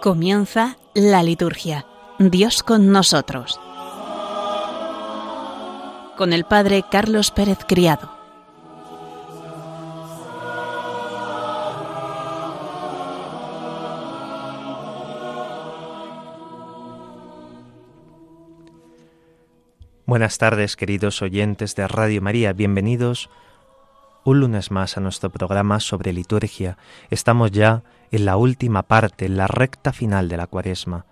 Comienza la liturgia. Dios con nosotros. Con el Padre Carlos Pérez Criado. Buenas tardes, queridos oyentes de Radio María. Bienvenidos un lunes más a nuestro programa sobre liturgia. Estamos ya en la última parte, en la recta final de la cuaresma,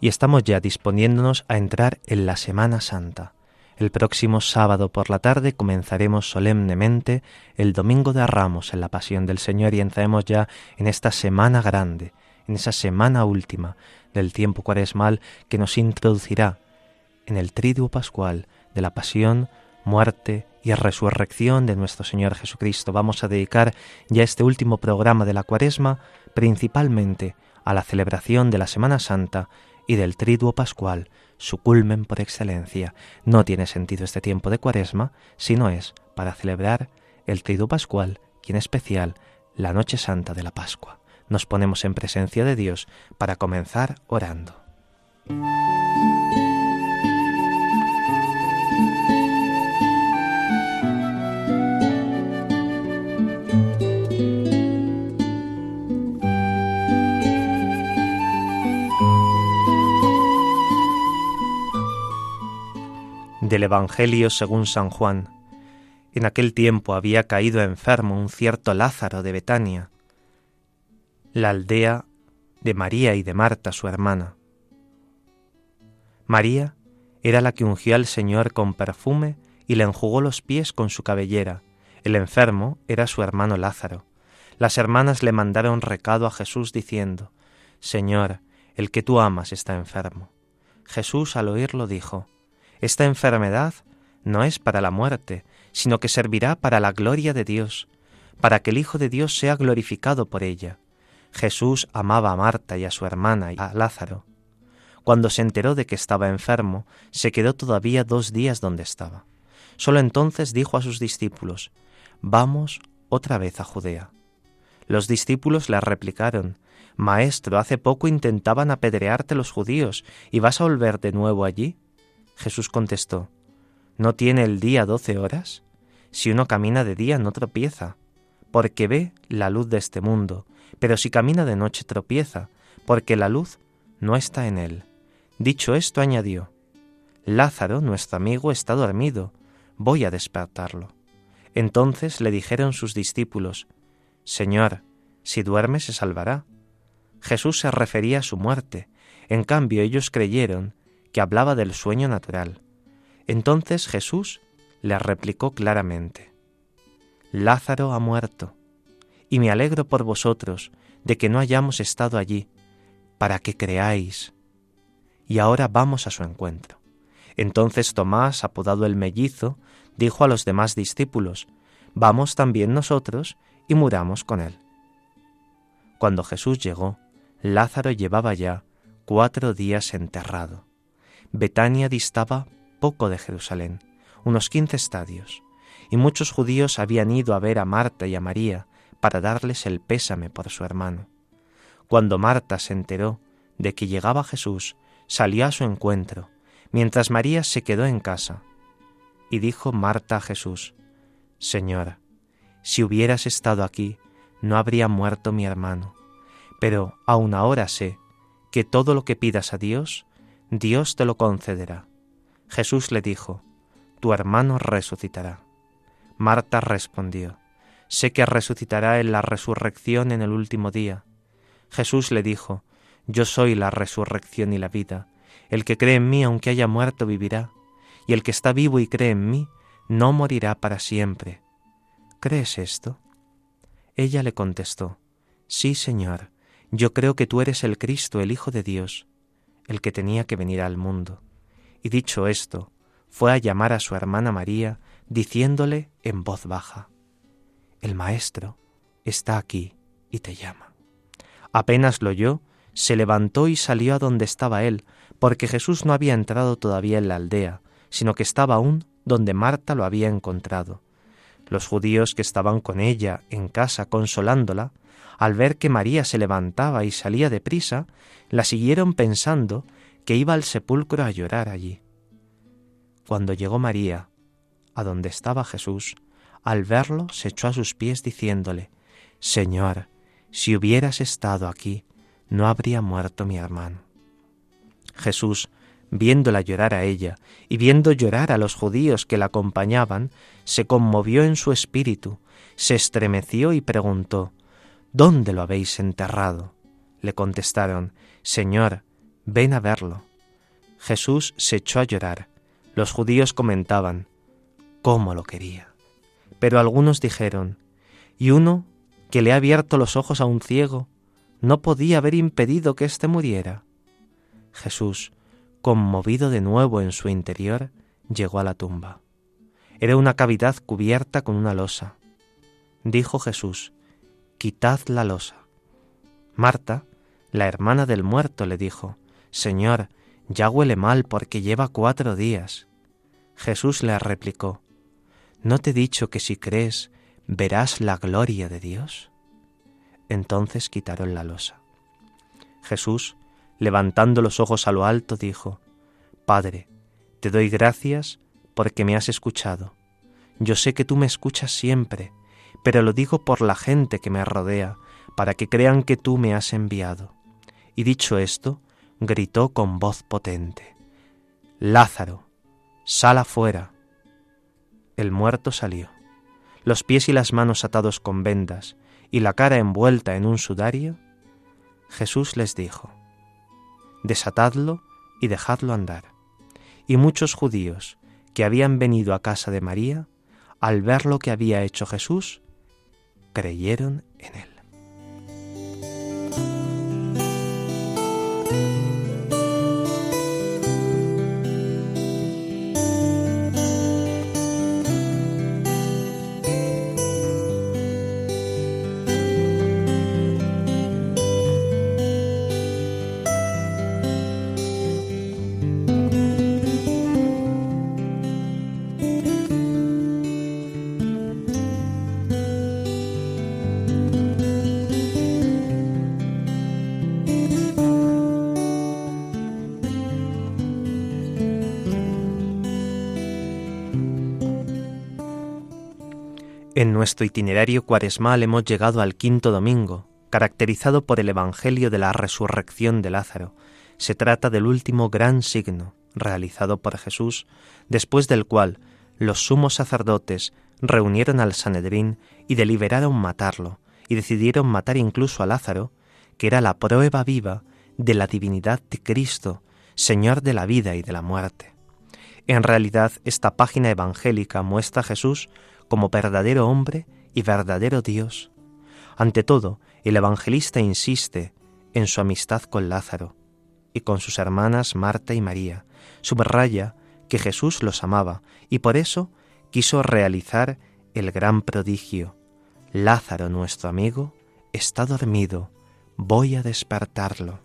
y estamos ya disponiéndonos a entrar en la Semana Santa. El próximo sábado por la tarde comenzaremos solemnemente el Domingo de Ramos en la Pasión del Señor y entraremos ya en esta semana grande, en esa semana última del tiempo cuaresmal que nos introducirá en el triduo pascual de la pasión, muerte y resurrección de nuestro Señor Jesucristo. Vamos a dedicar ya este último programa de la cuaresma principalmente a la celebración de la Semana Santa y del Triduo Pascual, su culmen por excelencia. No tiene sentido este tiempo de Cuaresma si no es para celebrar el Triduo Pascual y en especial la Noche Santa de la Pascua. Nos ponemos en presencia de Dios para comenzar orando. Del Evangelio según San Juan. En aquel tiempo había caído enfermo un cierto Lázaro de Betania, la aldea de María y de Marta, su hermana. María era la que ungió al Señor con perfume y le enjugó los pies con su cabellera. El enfermo era su hermano Lázaro. Las hermanas le mandaron recado a Jesús diciendo, Señor, el que tú amas está enfermo. Jesús al oírlo dijo, esta enfermedad no es para la muerte, sino que servirá para la gloria de Dios, para que el Hijo de Dios sea glorificado por ella. Jesús amaba a Marta y a su hermana y a Lázaro. Cuando se enteró de que estaba enfermo, se quedó todavía dos días donde estaba. Solo entonces dijo a sus discípulos, Vamos otra vez a Judea. Los discípulos le replicaron, Maestro, hace poco intentaban apedrearte los judíos, ¿y vas a volver de nuevo allí? Jesús contestó, ¿No tiene el día doce horas? Si uno camina de día no tropieza, porque ve la luz de este mundo, pero si camina de noche tropieza, porque la luz no está en él. Dicho esto, añadió, Lázaro, nuestro amigo, está dormido, voy a despertarlo. Entonces le dijeron sus discípulos, Señor, si duerme se salvará. Jesús se refería a su muerte, en cambio ellos creyeron que hablaba del sueño natural. Entonces Jesús le replicó claramente, Lázaro ha muerto, y me alegro por vosotros de que no hayamos estado allí, para que creáis. Y ahora vamos a su encuentro. Entonces Tomás, apodado el mellizo, dijo a los demás discípulos, Vamos también nosotros y muramos con él. Cuando Jesús llegó, Lázaro llevaba ya cuatro días enterrado. Betania distaba poco de Jerusalén, unos quince estadios, y muchos judíos habían ido a ver a Marta y a María para darles el pésame por su hermano. Cuando Marta se enteró de que llegaba Jesús, salió a su encuentro, mientras María se quedó en casa. Y dijo Marta a Jesús, Señora, si hubieras estado aquí, no habría muerto mi hermano. Pero aun ahora sé que todo lo que pidas a Dios, Dios te lo concederá. Jesús le dijo, Tu hermano resucitará. Marta respondió, Sé que resucitará en la resurrección en el último día. Jesús le dijo, Yo soy la resurrección y la vida. El que cree en mí, aunque haya muerto, vivirá. Y el que está vivo y cree en mí, no morirá para siempre. ¿Crees esto? Ella le contestó, Sí, Señor, yo creo que tú eres el Cristo, el Hijo de Dios el que tenía que venir al mundo. Y dicho esto, fue a llamar a su hermana María, diciéndole en voz baja, El Maestro está aquí y te llama. Apenas lo oyó, se levantó y salió a donde estaba él, porque Jesús no había entrado todavía en la aldea, sino que estaba aún donde Marta lo había encontrado. Los judíos que estaban con ella en casa consolándola, Al ver que María se levantaba y salía deprisa, la siguieron pensando que iba al sepulcro a llorar allí. Cuando llegó María, a donde estaba Jesús, al verlo se echó a sus pies diciéndole, Señor, si hubieras estado aquí, no habría muerto mi hermano. Jesús, viéndola llorar a ella y viendo llorar a los judíos que la acompañaban, se conmovió en su espíritu, se estremeció y preguntó, ¿Dónde lo habéis enterrado? Le contestaron, Señor, ven a verlo. Jesús se echó a llorar. Los judíos comentaban, ¿cómo lo quería? Pero algunos dijeron, ¿y uno que le ha abierto los ojos a un ciego no podía haber impedido que éste muriera? Jesús, conmovido de nuevo en su interior, llegó a la tumba. Era una cavidad cubierta con una losa. Dijo Jesús, Quitad la losa. Marta, la hermana del muerto, le dijo, Señor, ya huele mal porque lleva cuatro días. Jesús le replicó, ¿no te he dicho que si crees verás la gloria de Dios? Entonces quitaron la losa. Jesús, levantando los ojos a lo alto, dijo, Padre, te doy gracias porque me has escuchado. Yo sé que tú me escuchas siempre, pero lo digo por la gente que me rodea, para que crean que tú me has enviado. Y dicho esto, gritó con voz potente, Lázaro, sal afuera. El muerto salió, los pies y las manos atados con vendas y la cara envuelta en un sudario. Jesús les dijo, Desatadlo y dejadlo andar. Y muchos judíos que habían venido a casa de María, al ver lo que había hecho Jesús, creyeron en él. Nuestro itinerario cuaresmal hemos llegado al quinto domingo, caracterizado por el Evangelio de la resurrección de Lázaro. Se trata del último gran signo realizado por Jesús, después del cual los sumos sacerdotes reunieron al Sanedrín y deliberaron matarlo, y decidieron matar incluso a Lázaro, que era la prueba viva de la divinidad de Cristo, Señor de la vida y de la muerte. En realidad, esta página evangélica muestra a Jesús como verdadero hombre y verdadero Dios. Ante todo, el evangelista insiste en su amistad con Lázaro y con sus hermanas Marta y María. Subraya que Jesús los amaba y por eso quiso realizar el gran prodigio. Lázaro, nuestro amigo, está dormido, voy a despertarlo.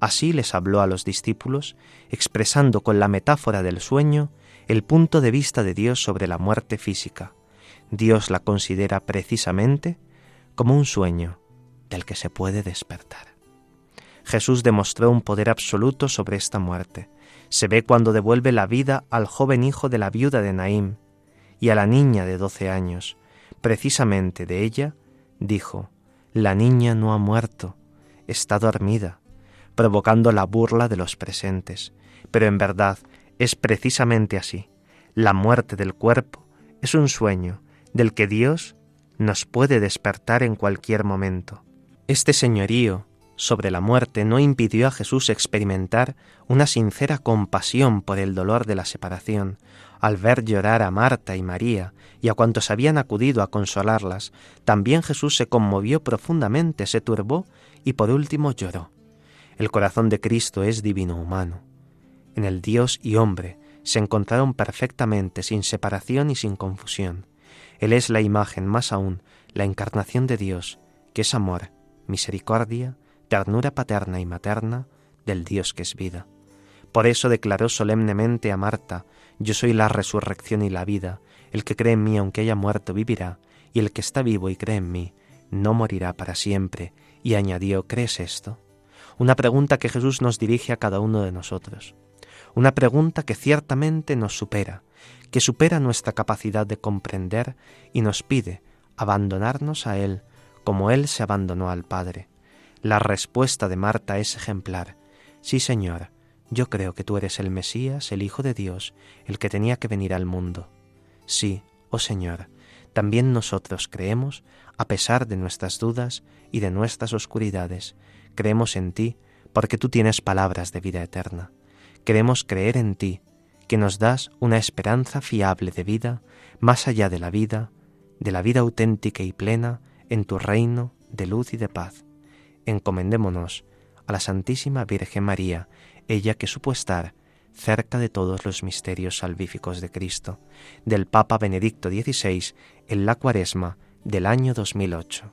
Así les habló a los discípulos, expresando con la metáfora del sueño el punto de vista de Dios sobre la muerte física. Dios la considera precisamente como un sueño del que se puede despertar. Jesús demostró un poder absoluto sobre esta muerte. Se ve cuando devuelve la vida al joven hijo de la viuda de Naim y a la niña de doce años. Precisamente de ella dijo, La niña no ha muerto, está dormida, provocando la burla de los presentes. Pero en verdad es precisamente así. La muerte del cuerpo es un sueño del que Dios nos puede despertar en cualquier momento. Este señorío sobre la muerte no impidió a Jesús experimentar una sincera compasión por el dolor de la separación, al ver llorar a Marta y María y a cuantos habían acudido a consolarlas, también Jesús se conmovió profundamente, se turbó y por último lloró. El corazón de Cristo es divino humano en el Dios y hombre se encontraron perfectamente sin separación y sin confusión. Él es la imagen, más aún, la encarnación de Dios, que es amor, misericordia, ternura paterna y materna del Dios que es vida. Por eso declaró solemnemente a Marta, Yo soy la resurrección y la vida, el que cree en mí aunque haya muerto vivirá, y el que está vivo y cree en mí, no morirá para siempre. Y añadió, ¿crees esto? Una pregunta que Jesús nos dirige a cada uno de nosotros. Una pregunta que ciertamente nos supera, que supera nuestra capacidad de comprender y nos pide abandonarnos a Él como Él se abandonó al Padre. La respuesta de Marta es ejemplar. Sí, Señor, yo creo que tú eres el Mesías, el Hijo de Dios, el que tenía que venir al mundo. Sí, oh Señor, también nosotros creemos, a pesar de nuestras dudas y de nuestras oscuridades, creemos en ti, porque tú tienes palabras de vida eterna. Queremos creer en ti, que nos das una esperanza fiable de vida, más allá de la vida, de la vida auténtica y plena, en tu reino de luz y de paz. Encomendémonos a la Santísima Virgen María, ella que supo estar cerca de todos los misterios salvíficos de Cristo, del Papa Benedicto XVI en la cuaresma del año 2008.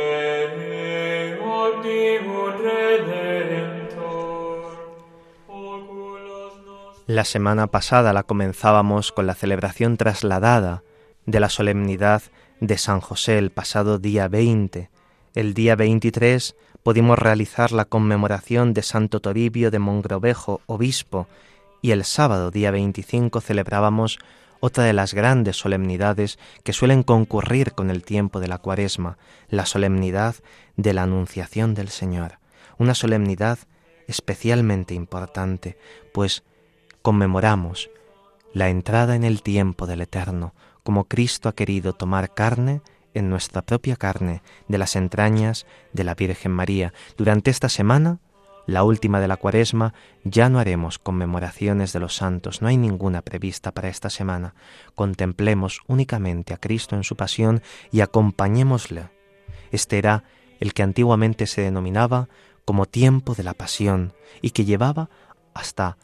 La semana pasada la comenzábamos con la celebración trasladada de la solemnidad de San José el pasado día 20. El día 23 pudimos realizar la conmemoración de Santo Toribio de Mongrovejo, obispo, y el sábado día 25 celebrábamos otra de las grandes solemnidades que suelen concurrir con el tiempo de la cuaresma, la solemnidad de la Anunciación del Señor, una solemnidad especialmente importante, pues conmemoramos la entrada en el tiempo del Eterno, como Cristo ha querido tomar carne en nuestra propia carne de las entrañas de la Virgen María. Durante esta semana, la última de la cuaresma, ya no haremos conmemoraciones de los santos, no hay ninguna prevista para esta semana. Contemplemos únicamente a Cristo en su pasión y acompañémosle. Este era el que antiguamente se denominaba como tiempo de la pasión y que llevaba hasta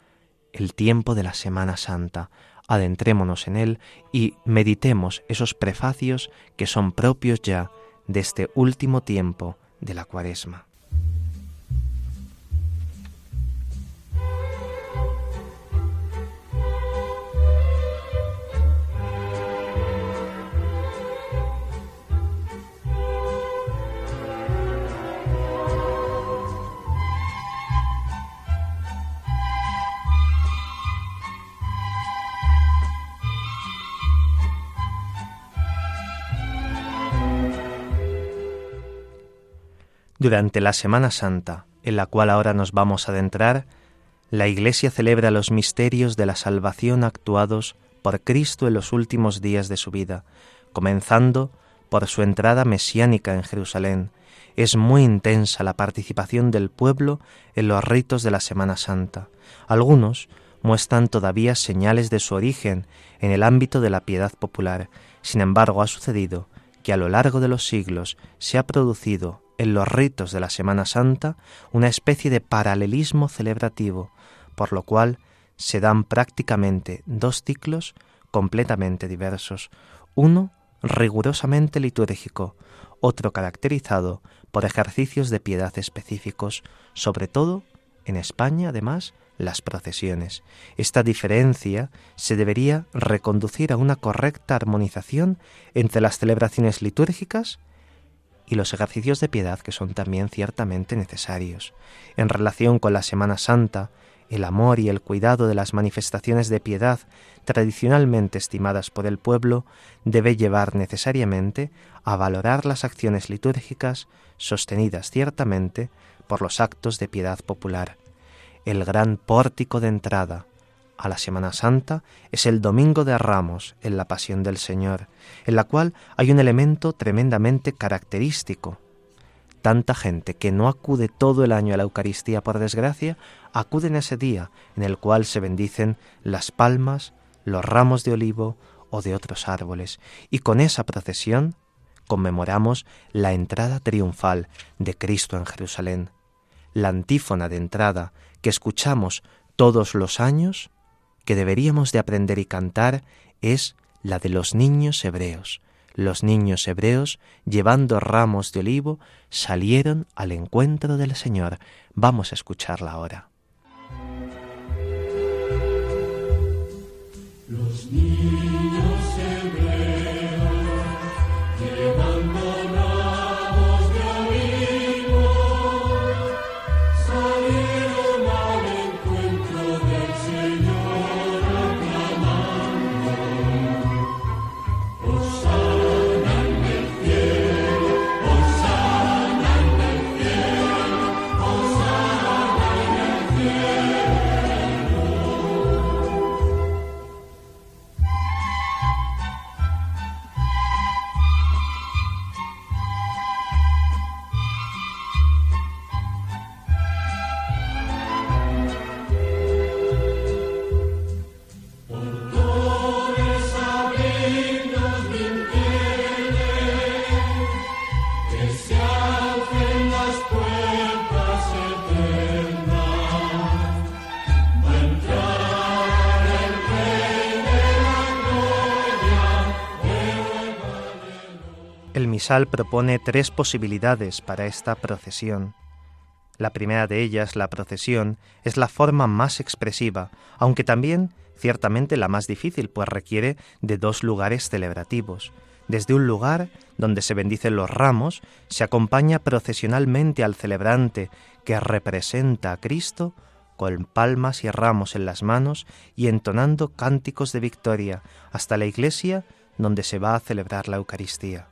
el tiempo de la Semana Santa. Adentrémonos en él y meditemos esos prefacios que son propios ya de este último tiempo de la Cuaresma. Durante la Semana Santa, en la cual ahora nos vamos a adentrar, la Iglesia celebra los misterios de la salvación actuados por Cristo en los últimos días de su vida, comenzando por su entrada mesiánica en Jerusalén. Es muy intensa la participación del pueblo en los ritos de la Semana Santa. Algunos muestran todavía señales de su origen en el ámbito de la piedad popular. Sin embargo, ha sucedido que a lo largo de los siglos se ha producido en los ritos de la Semana Santa una especie de paralelismo celebrativo, por lo cual se dan prácticamente dos ciclos completamente diversos, uno rigurosamente litúrgico, otro caracterizado por ejercicios de piedad específicos, sobre todo en España, además, las procesiones. Esta diferencia se debería reconducir a una correcta armonización entre las celebraciones litúrgicas y los ejercicios de piedad que son también ciertamente necesarios. En relación con la Semana Santa, el amor y el cuidado de las manifestaciones de piedad tradicionalmente estimadas por el pueblo debe llevar necesariamente a valorar las acciones litúrgicas sostenidas ciertamente por los actos de piedad popular. El gran pórtico de entrada a la Semana Santa es el Domingo de Ramos en la Pasión del Señor, en la cual hay un elemento tremendamente característico. Tanta gente que no acude todo el año a la Eucaristía por desgracia, acude en ese día en el cual se bendicen las palmas, los ramos de olivo o de otros árboles, y con esa procesión conmemoramos la entrada triunfal de Cristo en Jerusalén. La antífona de entrada que escuchamos todos los años, que deberíamos de aprender y cantar, es la de los niños hebreos. Los niños hebreos, llevando ramos de olivo, salieron al encuentro del Señor. Vamos a escucharla ahora. Propone tres posibilidades para esta procesión. La primera de ellas, la procesión, es la forma más expresiva, aunque también ciertamente la más difícil, pues requiere de dos lugares celebrativos. Desde un lugar donde se bendicen los ramos, se acompaña procesionalmente al celebrante que representa a Cristo con palmas y ramos en las manos y entonando cánticos de victoria hasta la iglesia donde se va a celebrar la Eucaristía.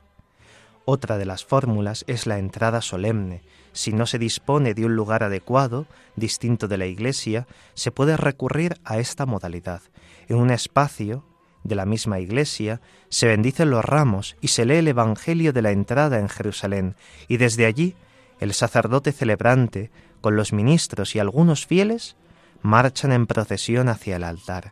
Otra de las fórmulas es la entrada solemne. Si no se dispone de un lugar adecuado, distinto de la iglesia, se puede recurrir a esta modalidad. En un espacio de la misma iglesia se bendicen los ramos y se lee el Evangelio de la entrada en Jerusalén, y desde allí el sacerdote celebrante, con los ministros y algunos fieles, marchan en procesión hacia el altar.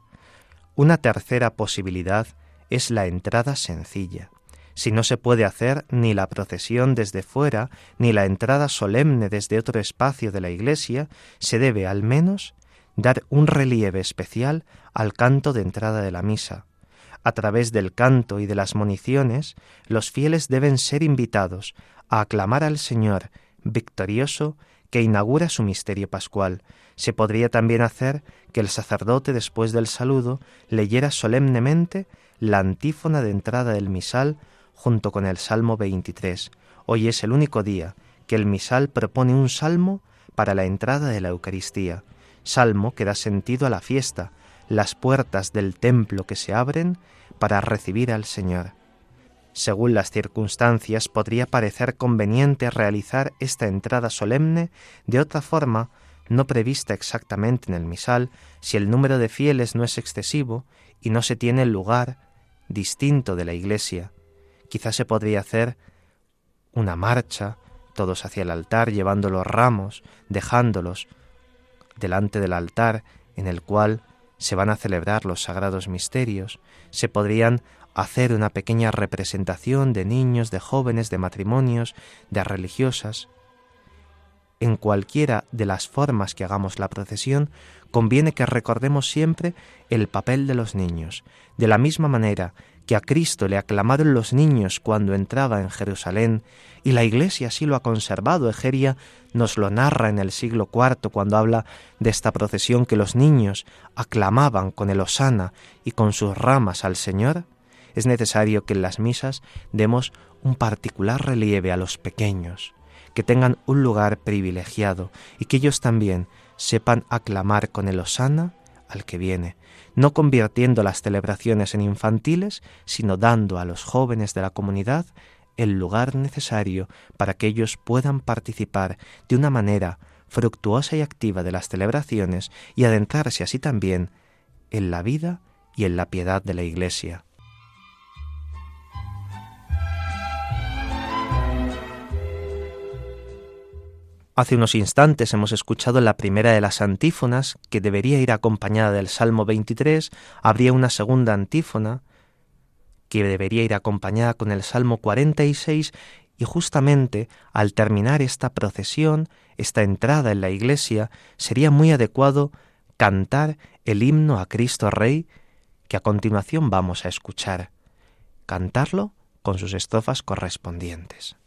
Una tercera posibilidad es la entrada sencilla si no se puede hacer ni la procesión desde fuera, ni la entrada solemne desde otro espacio de la iglesia, se debe al menos dar un relieve especial al canto de entrada de la misa. A través del canto y de las municiones, los fieles deben ser invitados a aclamar al Señor victorioso que inaugura su misterio pascual. Se podría también hacer que el sacerdote después del saludo leyera solemnemente la antífona de entrada del misal junto con el Salmo 23. Hoy es el único día que el misal propone un salmo para la entrada de la Eucaristía, salmo que da sentido a la fiesta, las puertas del templo que se abren para recibir al Señor. Según las circunstancias, podría parecer conveniente realizar esta entrada solemne de otra forma no prevista exactamente en el misal, si el número de fieles no es excesivo y no se tiene lugar distinto de la iglesia, Quizás se podría hacer una marcha, todos hacia el altar, llevando los ramos, dejándolos delante del altar en el cual se van a celebrar los sagrados misterios. Se podrían hacer una pequeña representación de niños, de jóvenes, de matrimonios, de religiosas. En cualquiera de las formas que hagamos la procesión, conviene que recordemos siempre el papel de los niños, de la misma manera que a Cristo le aclamaron los niños cuando entraba en Jerusalén, y la Iglesia así lo ha conservado. Egeria nos lo narra en el siglo IV cuando habla de esta procesión que los niños aclamaban con el hosana y con sus ramas al Señor. Es necesario que en las misas demos un particular relieve a los pequeños, que tengan un lugar privilegiado y que ellos también sepan aclamar con el hosana al que viene, no convirtiendo las celebraciones en infantiles, sino dando a los jóvenes de la comunidad el lugar necesario para que ellos puedan participar de una manera fructuosa y activa de las celebraciones y adentrarse así también en la vida y en la piedad de la Iglesia. Hace unos instantes hemos escuchado la primera de las antífonas, que debería ir acompañada del Salmo 23. Habría una segunda antífona, que debería ir acompañada con el Salmo 46 y justamente al terminar esta procesión, esta entrada en la iglesia, sería muy adecuado cantar el himno a Cristo Rey que a continuación vamos a escuchar. Cantarlo con sus estrofas correspondientes.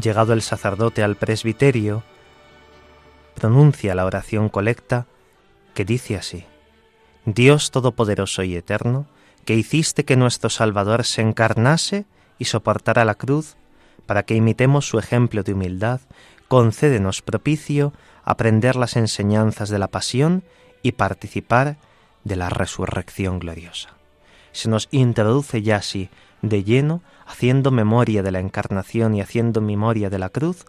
Llegado el sacerdote al presbiterio, pronuncia la oración colecta que dice así, Dios Todopoderoso y Eterno, que hiciste que nuestro Salvador se encarnase y soportara la cruz, para que imitemos su ejemplo de humildad, concédenos propicio aprender las enseñanzas de la pasión y participar de la resurrección gloriosa. Se nos introduce ya así de lleno haciendo memoria de la encarnación y haciendo memoria de la cruz,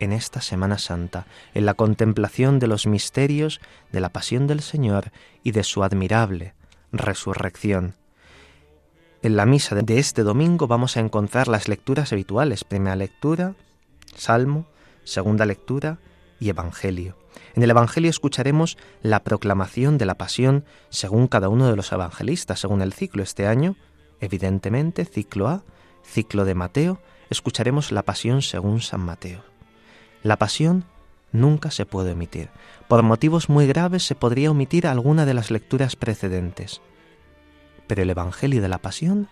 en esta Semana Santa, en la contemplación de los misterios de la pasión del Señor y de su admirable resurrección. En la misa de este domingo vamos a encontrar las lecturas habituales, primera lectura, Salmo, segunda lectura y Evangelio. En el Evangelio escucharemos la proclamación de la pasión según cada uno de los evangelistas, según el ciclo este año, evidentemente, ciclo A, ciclo de Mateo, escucharemos la pasión según San Mateo. La pasión nunca se puede omitir. Por motivos muy graves se podría omitir alguna de las lecturas precedentes. Pero el Evangelio de la Pasión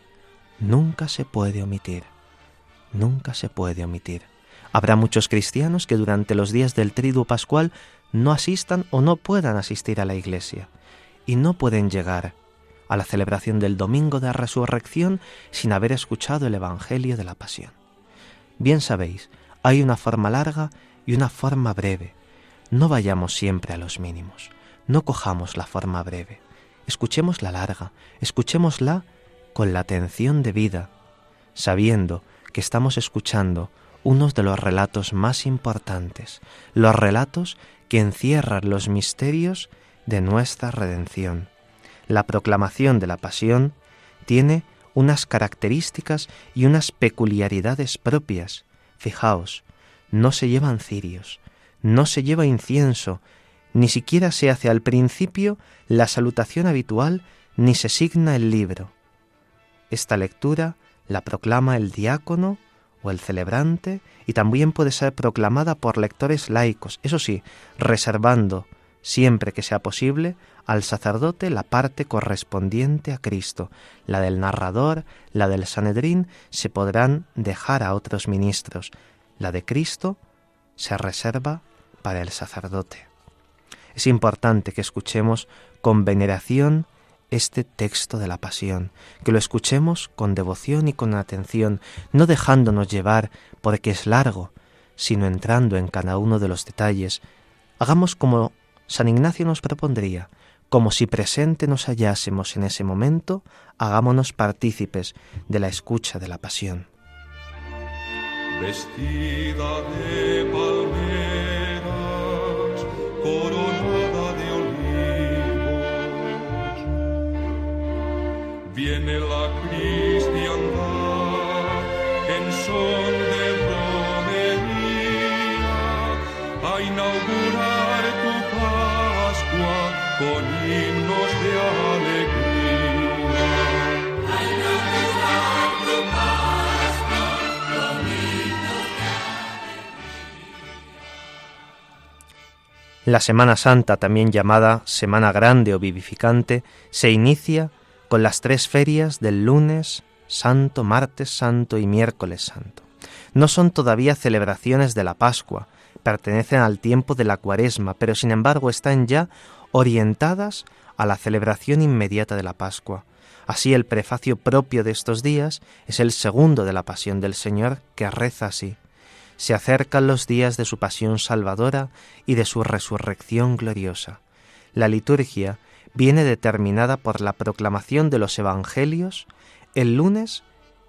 nunca se puede omitir. Nunca se puede omitir. Habrá muchos cristianos que durante los días del triduo pascual no asistan o no puedan asistir a la iglesia y no pueden llegar a la celebración del domingo de resurrección sin haber escuchado el Evangelio de la Pasión. Bien sabéis, hay una forma larga y una forma breve. No vayamos siempre a los mínimos, no cojamos la forma breve. Escuchemos la larga, escuchémosla con la atención debida, sabiendo que estamos escuchando unos de los relatos más importantes, los relatos que encierran los misterios de nuestra redención la proclamación de la pasión tiene unas características y unas peculiaridades propias. Fijaos, no se llevan cirios, no se lleva incienso, ni siquiera se hace al principio la salutación habitual, ni se signa el libro. Esta lectura la proclama el diácono o el celebrante y también puede ser proclamada por lectores laicos, eso sí, reservando siempre que sea posible, al sacerdote la parte correspondiente a Cristo, la del narrador, la del Sanedrín, se podrán dejar a otros ministros, la de Cristo se reserva para el sacerdote. Es importante que escuchemos con veneración este texto de la pasión, que lo escuchemos con devoción y con atención, no dejándonos llevar porque es largo, sino entrando en cada uno de los detalles. Hagamos como San Ignacio nos propondría, como si presente nos hallásemos en ese momento, hagámonos partícipes de la escucha de la pasión. Vestida de palmeras, coronada de olivos, viene la La Semana Santa, también llamada Semana Grande o Vivificante, se inicia con las tres ferias del lunes santo, martes santo y miércoles santo. No son todavía celebraciones de la Pascua, pertenecen al tiempo de la Cuaresma, pero sin embargo están ya orientadas a la celebración inmediata de la Pascua. Así el prefacio propio de estos días es el segundo de la Pasión del Señor, que reza así. Se acercan los días de su pasión salvadora y de su resurrección gloriosa. La liturgia viene determinada por la proclamación de los Evangelios el lunes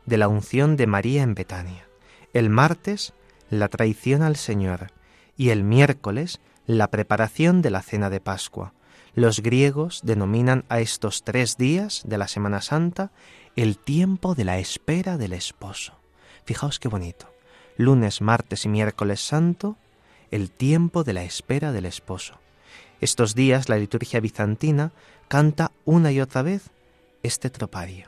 de la unción de María en Betania, el martes la traición al Señor y el miércoles la preparación de la cena de Pascua. Los griegos denominan a estos tres días de la Semana Santa el tiempo de la espera del esposo. Fijaos qué bonito. Lunes, martes y miércoles santo, el tiempo de la espera del esposo. Estos días la liturgia bizantina canta una y otra vez este tropario.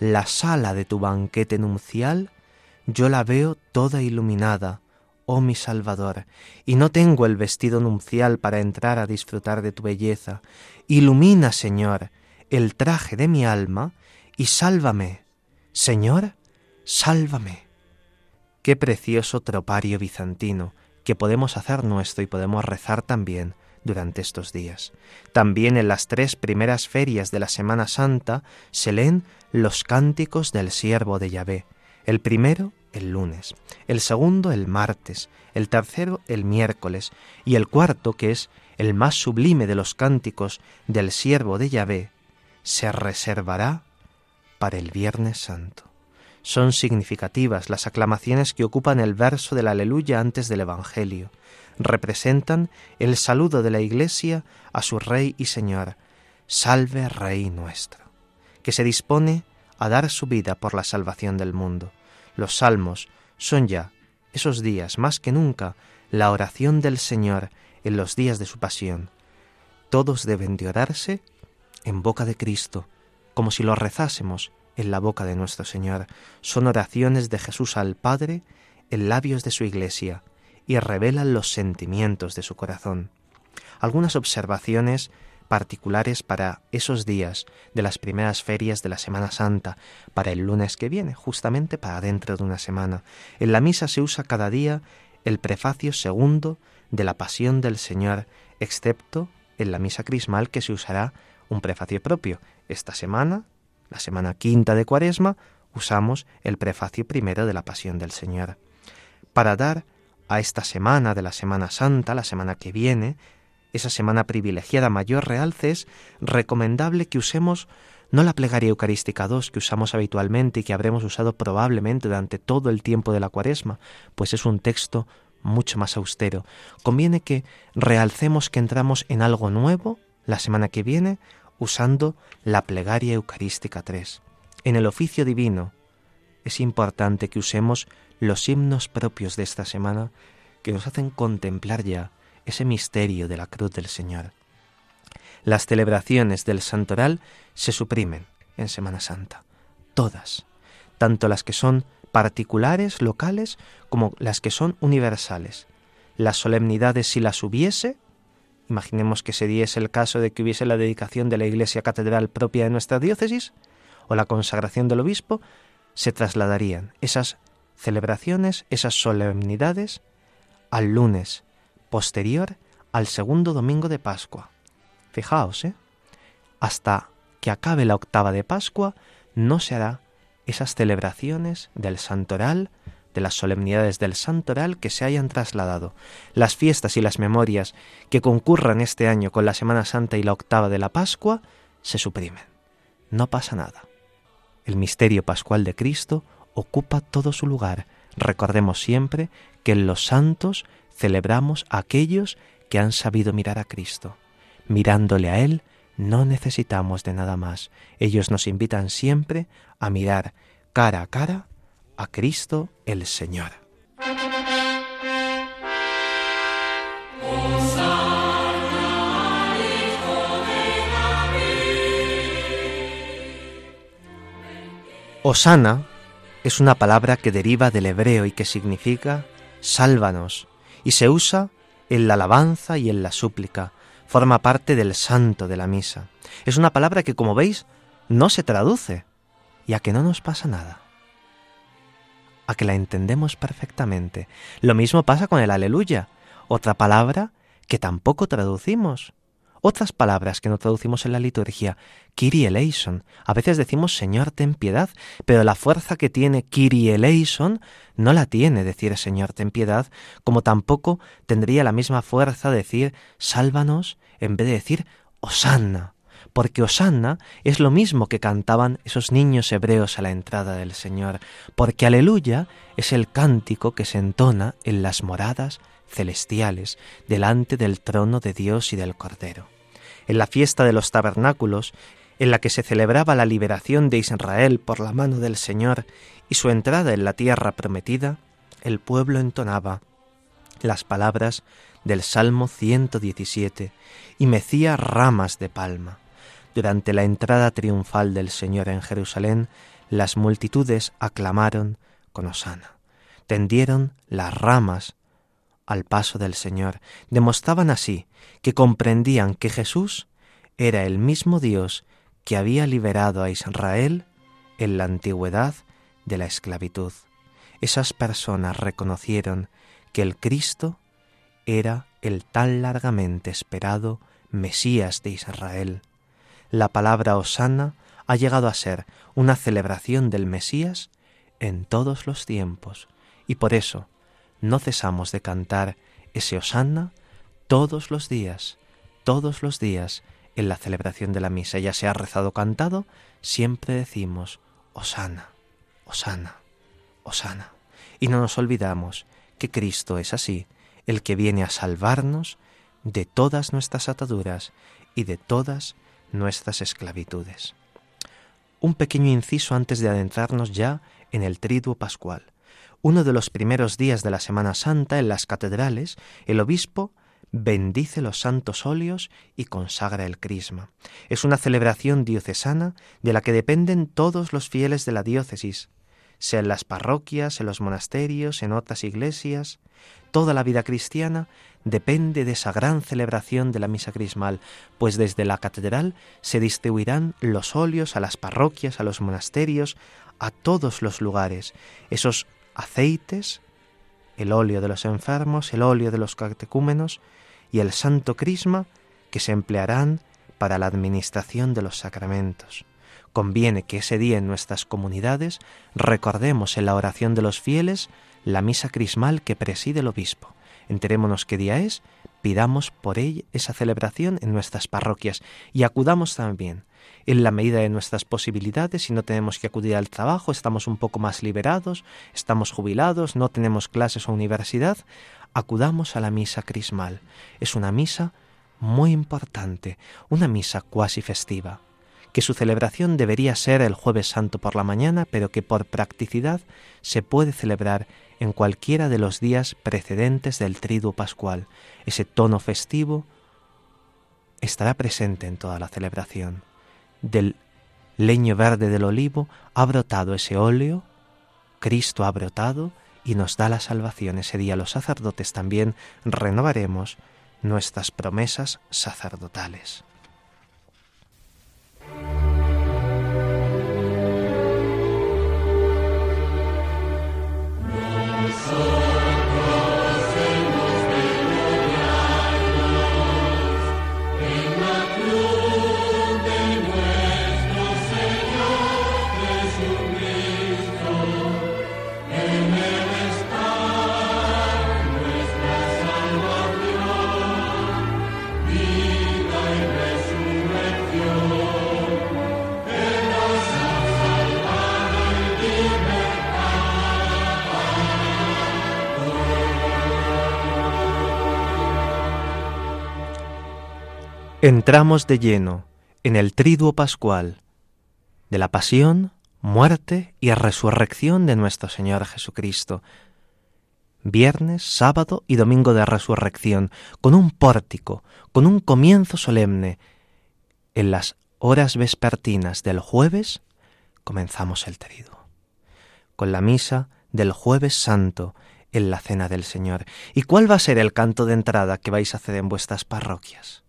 La sala de tu banquete nupcial yo la veo toda iluminada, oh mi Salvador, y no tengo el vestido nupcial para entrar a disfrutar de tu belleza. Ilumina, Señor, el traje de mi alma y sálvame. Señor, sálvame. Qué precioso tropario bizantino que podemos hacer nuestro y podemos rezar también durante estos días. También en las tres primeras ferias de la Semana Santa se leen los cánticos del siervo de Yahvé. El primero el lunes, el segundo el martes, el tercero el miércoles y el cuarto, que es el más sublime de los cánticos del siervo de Yahvé, se reservará para el Viernes Santo. Son significativas las aclamaciones que ocupan el verso del aleluya antes del Evangelio. Representan el saludo de la Iglesia a su Rey y Señor, Salve Rey nuestro, que se dispone a dar su vida por la salvación del mundo. Los salmos son ya, esos días más que nunca, la oración del Señor en los días de su pasión. Todos deben de orarse en boca de Cristo, como si lo rezásemos en la boca de nuestro Señor. Son oraciones de Jesús al Padre en labios de su Iglesia y revelan los sentimientos de su corazón. Algunas observaciones particulares para esos días de las primeras ferias de la Semana Santa, para el lunes que viene, justamente para dentro de una semana. En la misa se usa cada día el prefacio segundo de la Pasión del Señor, excepto en la misa crismal que se usará un prefacio propio. Esta semana, la semana quinta de Cuaresma, usamos el prefacio primero de la Pasión del Señor. Para dar a esta semana de la Semana Santa, la semana que viene, esa semana privilegiada mayor realce, es recomendable que usemos no la plegaria eucarística 2 que usamos habitualmente y que habremos usado probablemente durante todo el tiempo de la cuaresma, pues es un texto mucho más austero. Conviene que realcemos que entramos en algo nuevo la semana que viene usando la plegaria eucarística 3. En el oficio divino es importante que usemos los himnos propios de esta semana que nos hacen contemplar ya ese misterio de la cruz del Señor. Las celebraciones del santoral se suprimen en Semana Santa, todas, tanto las que son particulares, locales, como las que son universales. Las solemnidades, si las hubiese, imaginemos que ese día es el caso de que hubiese la dedicación de la iglesia catedral propia de nuestra diócesis o la consagración del obispo, se trasladarían esas celebraciones, esas solemnidades, al lunes posterior al segundo domingo de Pascua. Fijaos, ¿eh? Hasta que acabe la octava de Pascua no se hará esas celebraciones del santoral, de las solemnidades del santoral que se hayan trasladado. Las fiestas y las memorias que concurran este año con la Semana Santa y la octava de la Pascua se suprimen. No pasa nada. El misterio pascual de Cristo ocupa todo su lugar. Recordemos siempre que en los santos celebramos a aquellos que han sabido mirar a Cristo. Mirándole a Él, no necesitamos de nada más. Ellos nos invitan siempre a mirar cara a cara a Cristo el Señor. Osana es una palabra que deriva del hebreo y que significa sálvanos y se usa en la alabanza y en la súplica. Forma parte del santo de la misa. Es una palabra que, como veis, no se traduce y a que no nos pasa nada. A que la entendemos perfectamente. Lo mismo pasa con el aleluya, otra palabra que tampoco traducimos. Otras palabras que no traducimos en la liturgia, Kyrie eleison. A veces decimos Señor ten piedad, pero la fuerza que tiene Kyrie eleison no la tiene decir Señor ten piedad, como tampoco tendría la misma fuerza decir sálvanos en vez de decir Osanna porque Osanna es lo mismo que cantaban esos niños hebreos a la entrada del Señor, porque aleluya es el cántico que se entona en las moradas celestiales delante del trono de Dios y del Cordero. En la fiesta de los tabernáculos, en la que se celebraba la liberación de Israel por la mano del Señor y su entrada en la tierra prometida, el pueblo entonaba las palabras del Salmo 117 y mecía ramas de palma. Durante la entrada triunfal del Señor en Jerusalén, las multitudes aclamaron con Osana. Tendieron las ramas al paso del Señor. Demostraban así que comprendían que Jesús era el mismo Dios que había liberado a Israel en la antigüedad de la esclavitud. Esas personas reconocieron que el Cristo era el tan largamente esperado Mesías de Israel la palabra Osana ha llegado a ser una celebración del Mesías en todos los tiempos, y por eso no cesamos de cantar ese Osana todos los días, todos los días en la celebración de la misa, ya sea rezado o cantado, siempre decimos Osana, Osana, Osana. Y no nos olvidamos que Cristo es así, el que viene a salvarnos de todas nuestras ataduras y de todas nuestras esclavitudes. Un pequeño inciso antes de adentrarnos ya en el triduo pascual. Uno de los primeros días de la Semana Santa en las catedrales, el obispo bendice los santos óleos y consagra el crisma. Es una celebración diocesana de la que dependen todos los fieles de la diócesis, sea en las parroquias, en los monasterios, en otras iglesias. Toda la vida cristiana depende de esa gran celebración de la misa crismal, pues desde la catedral se distribuirán los óleos a las parroquias, a los monasterios, a todos los lugares, esos aceites, el óleo de los enfermos, el óleo de los catecúmenos y el santo crisma que se emplearán para la administración de los sacramentos. Conviene que ese día en nuestras comunidades recordemos en la oración de los fieles la misa crismal que preside el obispo. Enterémonos qué día es, pidamos por ella esa celebración en nuestras parroquias y acudamos también. En la medida de nuestras posibilidades, si no tenemos que acudir al trabajo, estamos un poco más liberados, estamos jubilados, no tenemos clases o universidad, acudamos a la misa crismal. Es una misa muy importante, una misa cuasi festiva, que su celebración debería ser el jueves santo por la mañana, pero que por practicidad se puede celebrar en cualquiera de los días precedentes del triduo pascual. Ese tono festivo estará presente en toda la celebración. Del leño verde del olivo ha brotado ese óleo, Cristo ha brotado y nos da la salvación. Ese día los sacerdotes también renovaremos nuestras promesas sacerdotales. Entramos de lleno en el triduo pascual de la pasión, muerte y resurrección de nuestro Señor Jesucristo. Viernes, sábado y domingo de resurrección, con un pórtico, con un comienzo solemne. En las horas vespertinas del jueves comenzamos el triduo, con la misa del jueves santo en la cena del Señor. ¿Y cuál va a ser el canto de entrada que vais a hacer en vuestras parroquias?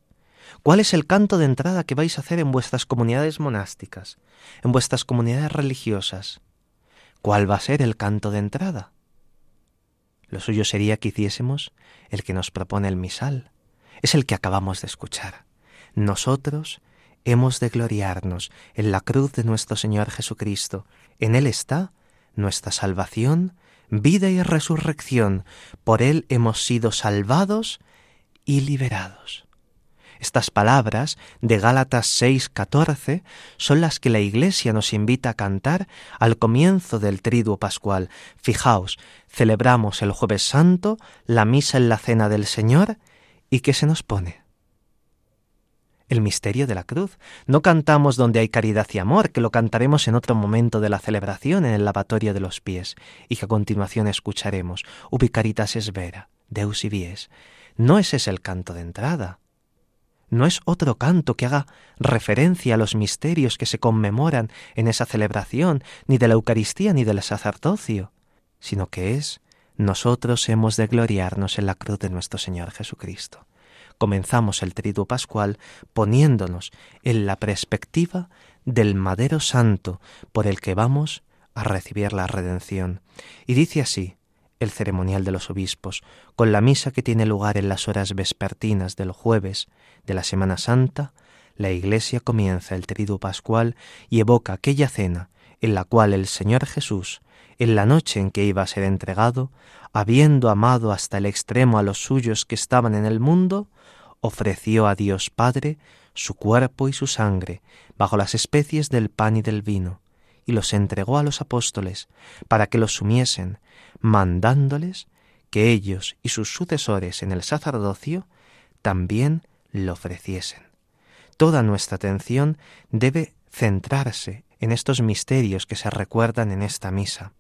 ¿Cuál es el canto de entrada que vais a hacer en vuestras comunidades monásticas, en vuestras comunidades religiosas? ¿Cuál va a ser el canto de entrada? Lo suyo sería que hiciésemos el que nos propone el misal. Es el que acabamos de escuchar. Nosotros hemos de gloriarnos en la cruz de nuestro Señor Jesucristo. En Él está nuestra salvación, vida y resurrección. Por Él hemos sido salvados y liberados. Estas palabras de Gálatas 6:14 son las que la Iglesia nos invita a cantar al comienzo del triduo pascual. Fijaos, celebramos el jueves santo, la misa en la cena del Señor, ¿y qué se nos pone? El misterio de la cruz. No cantamos donde hay caridad y amor, que lo cantaremos en otro momento de la celebración en el lavatorio de los pies, y que a continuación escucharemos, Ubi caritas es vera, Deus y vies. No ese es el canto de entrada no es otro canto que haga referencia a los misterios que se conmemoran en esa celebración, ni de la Eucaristía ni del sacerdocio, sino que es nosotros hemos de gloriarnos en la cruz de nuestro Señor Jesucristo. Comenzamos el triduo pascual poniéndonos en la perspectiva del madero santo por el que vamos a recibir la redención. Y dice así el ceremonial de los obispos, con la misa que tiene lugar en las horas vespertinas del jueves de la Semana Santa, la Iglesia comienza el triduo pascual y evoca aquella cena en la cual el Señor Jesús, en la noche en que iba a ser entregado, habiendo amado hasta el extremo a los suyos que estaban en el mundo, ofreció a Dios Padre su cuerpo y su sangre bajo las especies del pan y del vino, y los entregó a los apóstoles para que los sumiesen, mandándoles que ellos y sus sucesores en el sacerdocio también lo ofreciesen. Toda nuestra atención debe centrarse en estos misterios que se recuerdan en esta misa.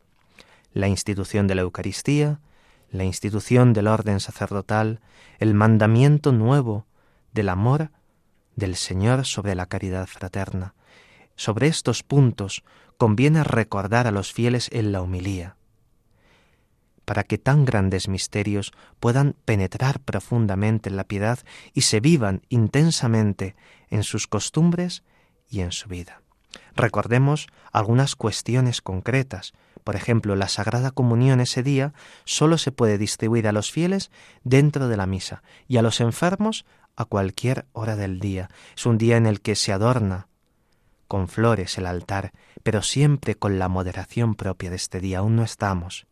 La institución de la Eucaristía, la institución del orden sacerdotal, el mandamiento nuevo del amor del Señor sobre la caridad fraterna. Sobre estos puntos conviene recordar a los fieles en la humilía para que tan grandes misterios puedan penetrar profundamente en la piedad y se vivan intensamente en sus costumbres y en su vida. Recordemos algunas cuestiones concretas. Por ejemplo, la Sagrada Comunión ese día solo se puede distribuir a los fieles dentro de la misa y a los enfermos a cualquier hora del día. Es un día en el que se adorna con flores el altar, pero siempre con la moderación propia de este día. Aún no estamos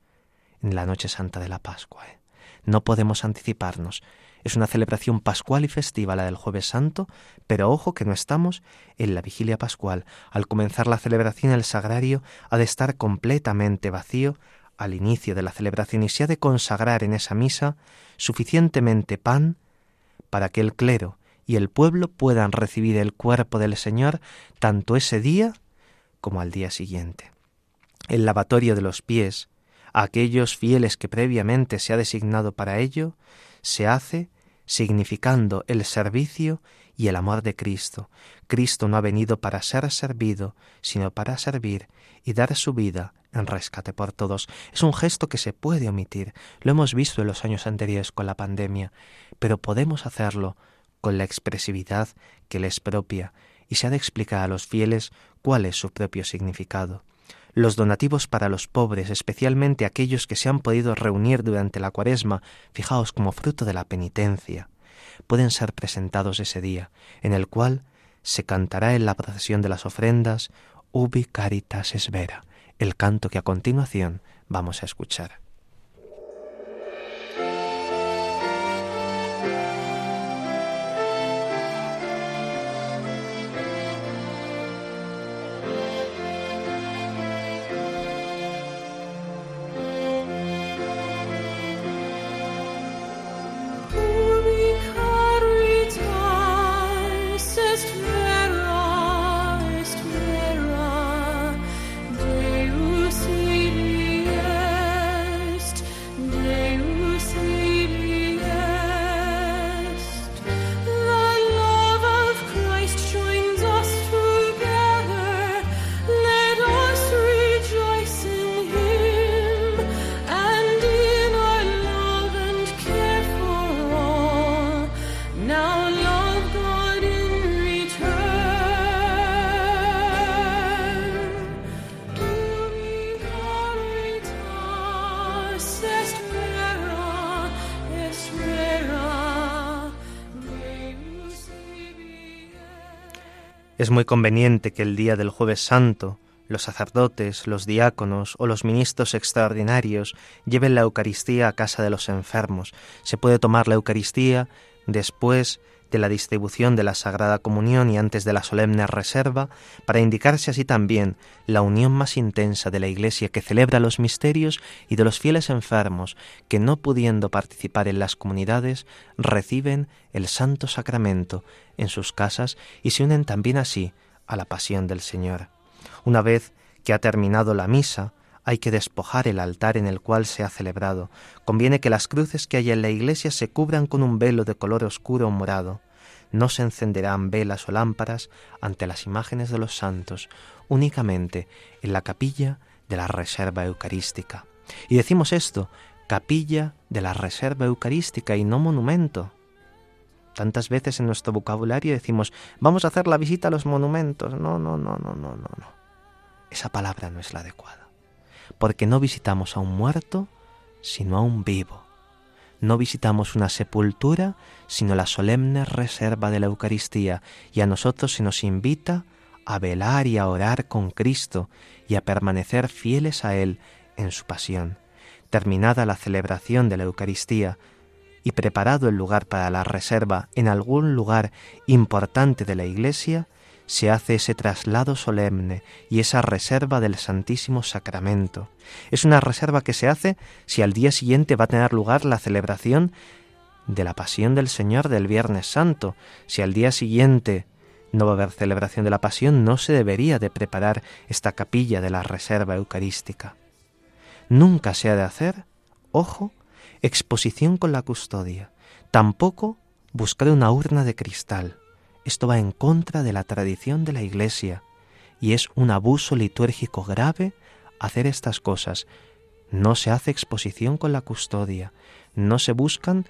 en la noche santa de la Pascua. ¿eh? No podemos anticiparnos. Es una celebración pascual y festiva la del jueves santo, pero ojo que no estamos en la vigilia pascual. Al comenzar la celebración el sagrario ha de estar completamente vacío al inicio de la celebración y se ha de consagrar en esa misa suficientemente pan para que el clero y el pueblo puedan recibir el cuerpo del Señor tanto ese día como al día siguiente. El lavatorio de los pies, aquellos fieles que previamente se ha designado para ello, se hace significando el servicio y el amor de Cristo. Cristo no ha venido para ser servido, sino para servir y dar su vida en rescate por todos. Es un gesto que se puede omitir. Lo hemos visto en los años anteriores con la pandemia, pero podemos hacerlo con la expresividad que les propia y se ha de explicar a los fieles cuál es su propio significado. Los donativos para los pobres, especialmente aquellos que se han podido reunir durante la cuaresma, fijaos como fruto de la penitencia, pueden ser presentados ese día, en el cual se cantará en la procesión de las ofrendas Ubi Caritas es Vera, el canto que a continuación vamos a escuchar. Es muy conveniente que el día del jueves santo los sacerdotes, los diáconos o los ministros extraordinarios lleven la Eucaristía a casa de los enfermos. Se puede tomar la Eucaristía después de la distribución de la Sagrada Comunión y antes de la solemne reserva, para indicarse así también la unión más intensa de la Iglesia que celebra los misterios y de los fieles enfermos que, no pudiendo participar en las comunidades, reciben el Santo Sacramento en sus casas y se unen también así a la pasión del Señor. Una vez que ha terminado la misa, hay que despojar el altar en el cual se ha celebrado. Conviene que las cruces que hay en la iglesia se cubran con un velo de color oscuro o morado. No se encenderán velas o lámparas ante las imágenes de los santos, únicamente en la capilla de la reserva eucarística. Y decimos esto, capilla de la reserva eucarística y no monumento. Tantas veces en nuestro vocabulario decimos, vamos a hacer la visita a los monumentos. No, no, no, no, no, no, no. Esa palabra no es la adecuada porque no visitamos a un muerto, sino a un vivo. No visitamos una sepultura, sino la solemne reserva de la Eucaristía, y a nosotros se nos invita a velar y a orar con Cristo y a permanecer fieles a Él en su pasión. Terminada la celebración de la Eucaristía y preparado el lugar para la reserva en algún lugar importante de la Iglesia, se hace ese traslado solemne y esa reserva del Santísimo Sacramento. Es una reserva que se hace si al día siguiente va a tener lugar la celebración de la Pasión del Señor del Viernes Santo. Si al día siguiente no va a haber celebración de la Pasión, no se debería de preparar esta capilla de la reserva eucarística. Nunca se ha de hacer, ojo, exposición con la custodia, tampoco buscar una urna de cristal esto va en contra de la tradición de la Iglesia y es un abuso litúrgico grave hacer estas cosas. No se hace exposición con la custodia, no se buscan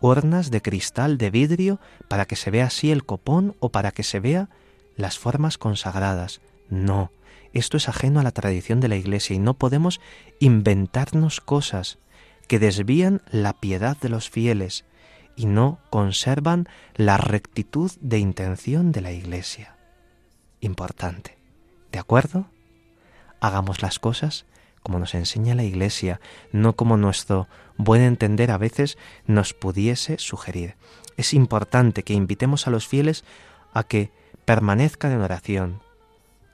urnas de cristal, de vidrio, para que se vea así el copón o para que se vea las formas consagradas. No, esto es ajeno a la tradición de la Iglesia y no podemos inventarnos cosas que desvían la piedad de los fieles y no conservan la rectitud de intención de la Iglesia. Importante. ¿De acuerdo? Hagamos las cosas como nos enseña la Iglesia, no como nuestro buen entender a veces nos pudiese sugerir. Es importante que invitemos a los fieles a que permanezcan en oración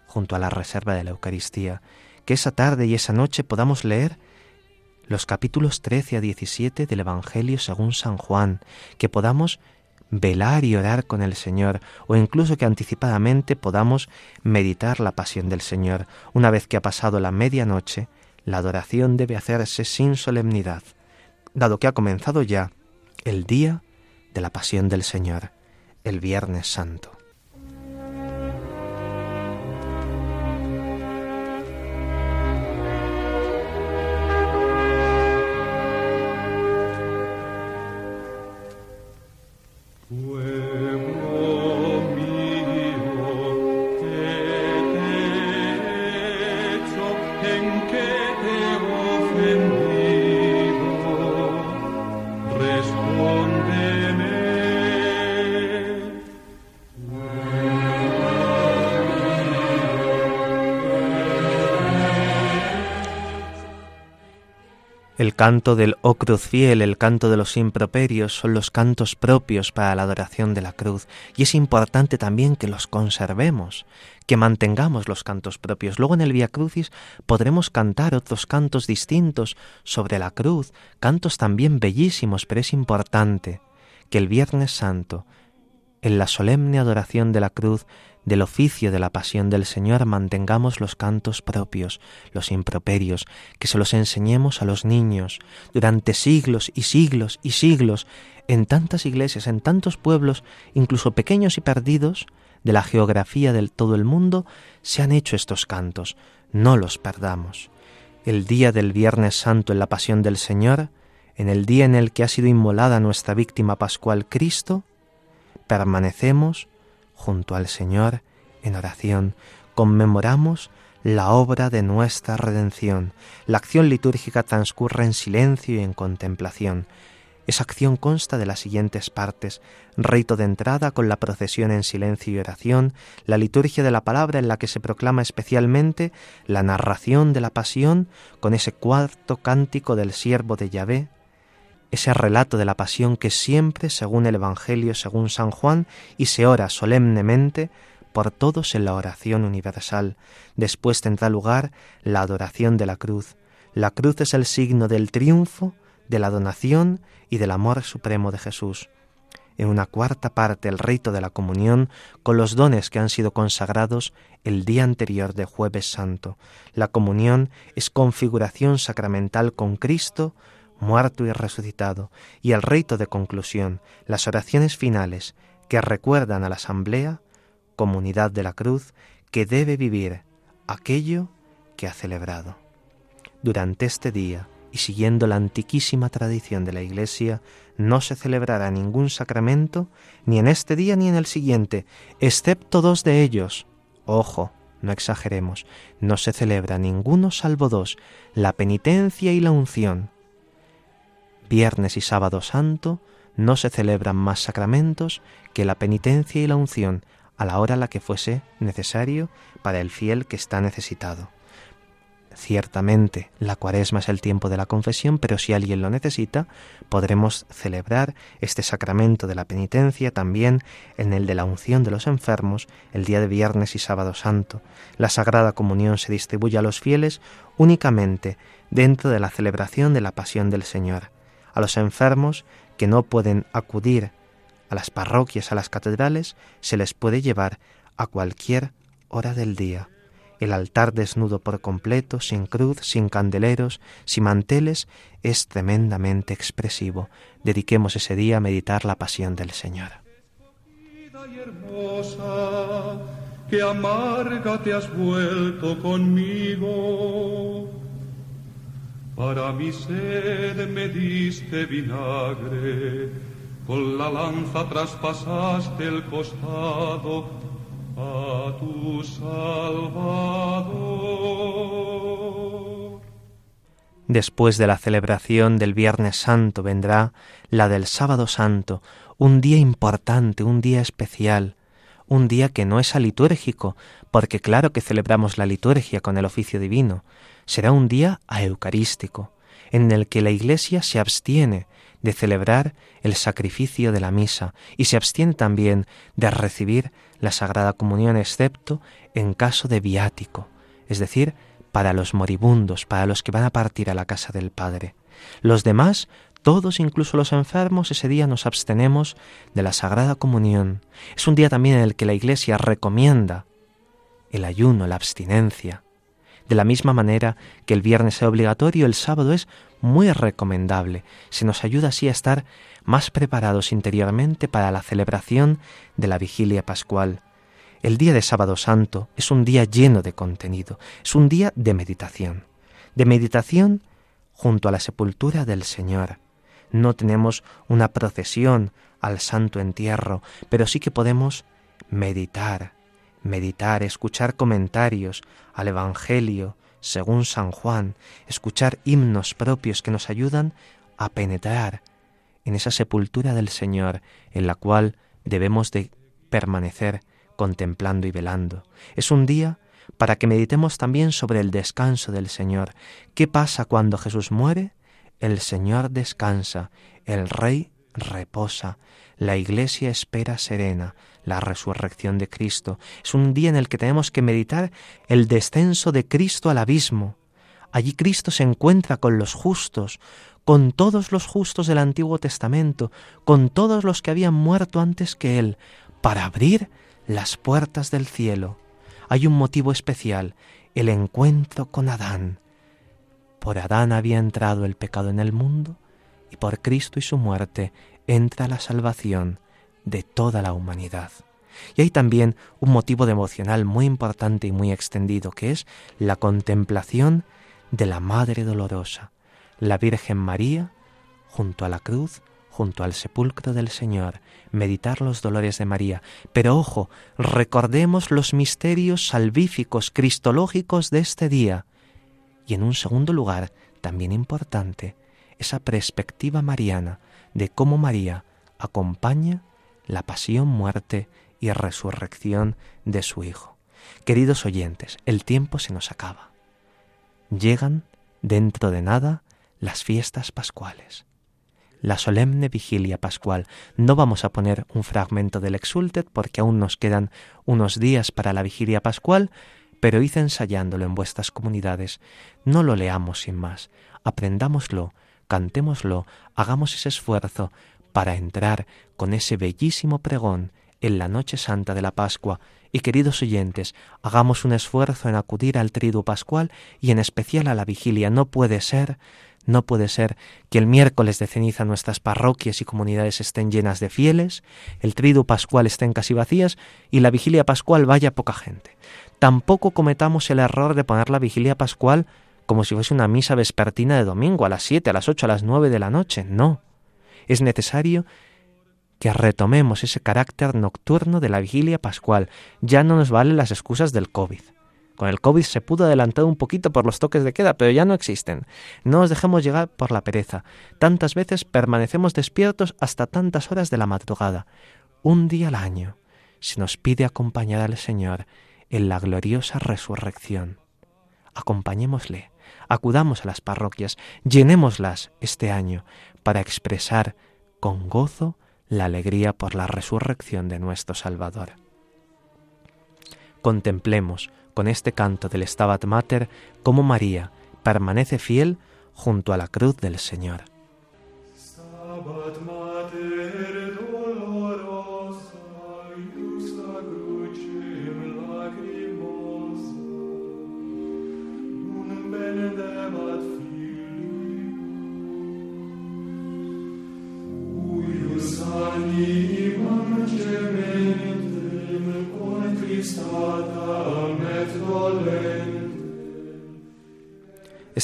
junto a la reserva de la Eucaristía, que esa tarde y esa noche podamos leer los capítulos 13 a 17 del Evangelio según San Juan, que podamos velar y orar con el Señor, o incluso que anticipadamente podamos meditar la pasión del Señor. Una vez que ha pasado la medianoche, la adoración debe hacerse sin solemnidad, dado que ha comenzado ya el día de la pasión del Señor, el Viernes Santo. El canto del O Cruz Fiel, el canto de los improperios, son los cantos propios para la adoración de la cruz, y es importante también que los conservemos, que mantengamos los cantos propios. Luego en el Via Crucis podremos cantar otros cantos distintos sobre la cruz, cantos también bellísimos, pero es importante que el Viernes Santo, en la solemne adoración de la cruz, del oficio de la pasión del Señor mantengamos los cantos propios, los improperios, que se los enseñemos a los niños durante siglos y siglos y siglos, en tantas iglesias, en tantos pueblos, incluso pequeños y perdidos, de la geografía del todo el mundo, se han hecho estos cantos. No los perdamos. El día del Viernes Santo en la pasión del Señor, en el día en el que ha sido inmolada nuestra víctima pascual Cristo, permanecemos junto al Señor en oración, conmemoramos la obra de nuestra redención. La acción litúrgica transcurre en silencio y en contemplación. Esa acción consta de las siguientes partes. Rito de entrada con la procesión en silencio y oración, la liturgia de la palabra en la que se proclama especialmente la narración de la pasión con ese cuarto cántico del siervo de Yahvé, ese relato de la pasión que siempre, según el Evangelio, según San Juan, y se ora solemnemente por todos en la oración universal. Después tendrá lugar la adoración de la cruz. La cruz es el signo del triunfo, de la donación y del amor supremo de Jesús. En una cuarta parte el rito de la comunión con los dones que han sido consagrados el día anterior de jueves santo. La comunión es configuración sacramental con Cristo, muerto y resucitado, y el rito de conclusión, las oraciones finales que recuerdan a la asamblea, comunidad de la cruz, que debe vivir aquello que ha celebrado. Durante este día, y siguiendo la antiquísima tradición de la Iglesia, no se celebrará ningún sacramento, ni en este día ni en el siguiente, excepto dos de ellos. Ojo, no exageremos, no se celebra ninguno salvo dos, la penitencia y la unción, viernes y sábado santo no se celebran más sacramentos que la penitencia y la unción a la hora a la que fuese necesario para el fiel que está necesitado. Ciertamente, la cuaresma es el tiempo de la confesión, pero si alguien lo necesita, podremos celebrar este sacramento de la penitencia también en el de la unción de los enfermos, el día de viernes y sábado santo. La Sagrada Comunión se distribuye a los fieles únicamente dentro de la celebración de la pasión del Señor a los enfermos que no pueden acudir a las parroquias, a las catedrales, se les puede llevar a cualquier hora del día. El altar desnudo por completo, sin cruz, sin candeleros, sin manteles, es tremendamente expresivo. Dediquemos ese día a meditar la pasión del Señor. y hermosa, amarga te has vuelto conmigo. Para mi sed me diste vinagre, con la lanza traspasaste el costado a tu Salvador. Después de la celebración del Viernes Santo vendrá la del Sábado Santo, un día importante, un día especial, un día que no es alitúrgico, porque claro que celebramos la liturgia con el oficio divino, será un día eucarístico, en el que la Iglesia se abstiene de celebrar el sacrificio de la misa y se abstiene también de recibir la Sagrada Comunión excepto en caso de viático, es decir, para los moribundos, para los que van a partir a la casa del Padre. Los demás, todos, incluso los enfermos, ese día nos abstenemos de la Sagrada Comunión. Es un día también en el que la Iglesia recomienda el ayuno, la abstinencia, de la misma manera que el viernes es obligatorio, el sábado es muy recomendable. Se nos ayuda así a estar más preparados interiormente para la celebración de la vigilia pascual. El día de sábado santo es un día lleno de contenido, es un día de meditación. De meditación junto a la sepultura del Señor. No tenemos una procesión al santo entierro, pero sí que podemos meditar, meditar, escuchar comentarios al Evangelio según San Juan, escuchar himnos propios que nos ayudan a penetrar en esa sepultura del Señor en la cual debemos de permanecer contemplando y velando. Es un día para que meditemos también sobre el descanso del Señor. ¿Qué pasa cuando Jesús muere? El Señor descansa, el Rey reposa, la Iglesia espera serena la resurrección de Cristo. Es un día en el que tenemos que meditar el descenso de Cristo al abismo. Allí Cristo se encuentra con los justos, con todos los justos del Antiguo Testamento, con todos los que habían muerto antes que Él, para abrir las puertas del cielo. Hay un motivo especial, el encuentro con Adán. Por Adán había entrado el pecado en el mundo y por Cristo y su muerte entra la salvación de toda la humanidad. Y hay también un motivo devocional muy importante y muy extendido, que es la contemplación de la Madre Dolorosa, la Virgen María, junto a la cruz, junto al sepulcro del Señor, meditar los dolores de María. Pero ojo, recordemos los misterios salvíficos, cristológicos de este día. Y en un segundo lugar, también importante, esa perspectiva mariana de cómo María acompaña la pasión, muerte y resurrección de su Hijo. Queridos oyentes, el tiempo se nos acaba. Llegan dentro de nada las fiestas pascuales. La solemne vigilia pascual. No vamos a poner un fragmento del Exultet porque aún nos quedan unos días para la vigilia pascual, pero id ensayándolo en vuestras comunidades. No lo leamos sin más. Aprendámoslo, cantémoslo, hagamos ese esfuerzo para entrar con ese bellísimo pregón en la noche santa de la Pascua y queridos oyentes, hagamos un esfuerzo en acudir al triduo pascual y en especial a la vigilia. No puede ser, no puede ser que el miércoles de ceniza nuestras parroquias y comunidades estén llenas de fieles, el triduo pascual estén casi vacías y la vigilia pascual vaya poca gente. Tampoco cometamos el error de poner la vigilia pascual como si fuese una misa vespertina de domingo a las siete, a las ocho, a las nueve de la noche. No es necesario que retomemos ese carácter nocturno de la vigilia pascual. Ya no nos valen las excusas del COVID. Con el COVID se pudo adelantar un poquito por los toques de queda, pero ya no existen. No nos dejemos llegar por la pereza. Tantas veces permanecemos despiertos hasta tantas horas de la madrugada. Un día al año se nos pide acompañar al Señor en la gloriosa resurrección. Acompañémosle, acudamos a las parroquias, llenémoslas este año para expresar con gozo la alegría por la resurrección de nuestro Salvador. Contemplemos con este canto del Stabat Mater cómo María permanece fiel junto a la cruz del Señor.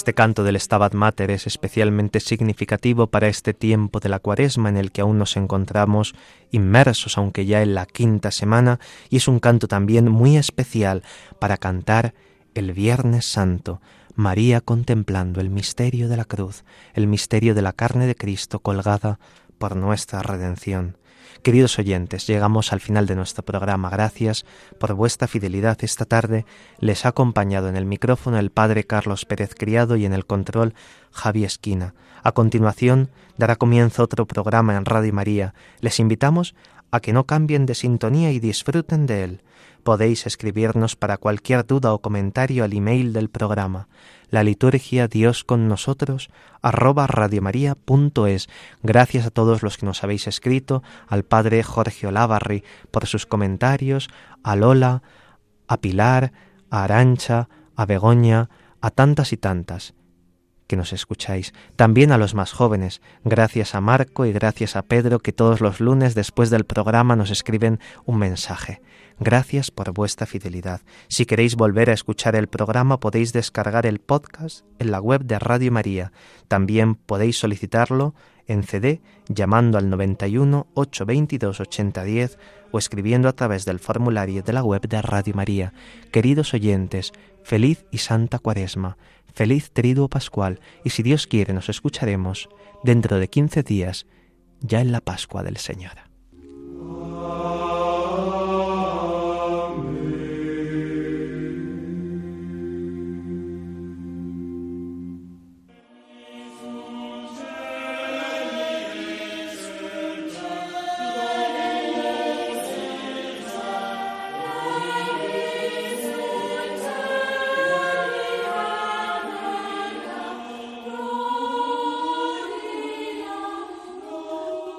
Este canto del Stabat Mater es especialmente significativo para este tiempo de la cuaresma en el que aún nos encontramos inmersos, aunque ya en la quinta semana, y es un canto también muy especial para cantar el Viernes Santo, María contemplando el misterio de la cruz, el misterio de la carne de Cristo colgada por nuestra redención. Queridos oyentes, llegamos al final de nuestro programa. Gracias por vuestra fidelidad. Esta tarde les ha acompañado en el micrófono el Padre Carlos Pérez Criado y en el control Javi Esquina. A continuación dará comienzo otro programa en Radio María. Les invitamos a que no cambien de sintonía y disfruten de él. Podéis escribirnos para cualquier duda o comentario al email del programa la liturgia Dios con nosotros arroba radiomaria.es. Gracias a todos los que nos habéis escrito, al padre Jorge Olavarri por sus comentarios, a Lola, a Pilar, a Arancha, a Begoña, a tantas y tantas que nos escucháis, también a los más jóvenes, gracias a Marco y gracias a Pedro que todos los lunes después del programa nos escriben un mensaje. Gracias por vuestra fidelidad. Si queréis volver a escuchar el programa podéis descargar el podcast en la web de Radio María. También podéis solicitarlo en CD llamando al 91 822 8010 o escribiendo a través del formulario de la web de Radio María. Queridos oyentes, Feliz y santa cuaresma, feliz triduo pascual, y si Dios quiere nos escucharemos dentro de quince días, ya en la Pascua del Señor.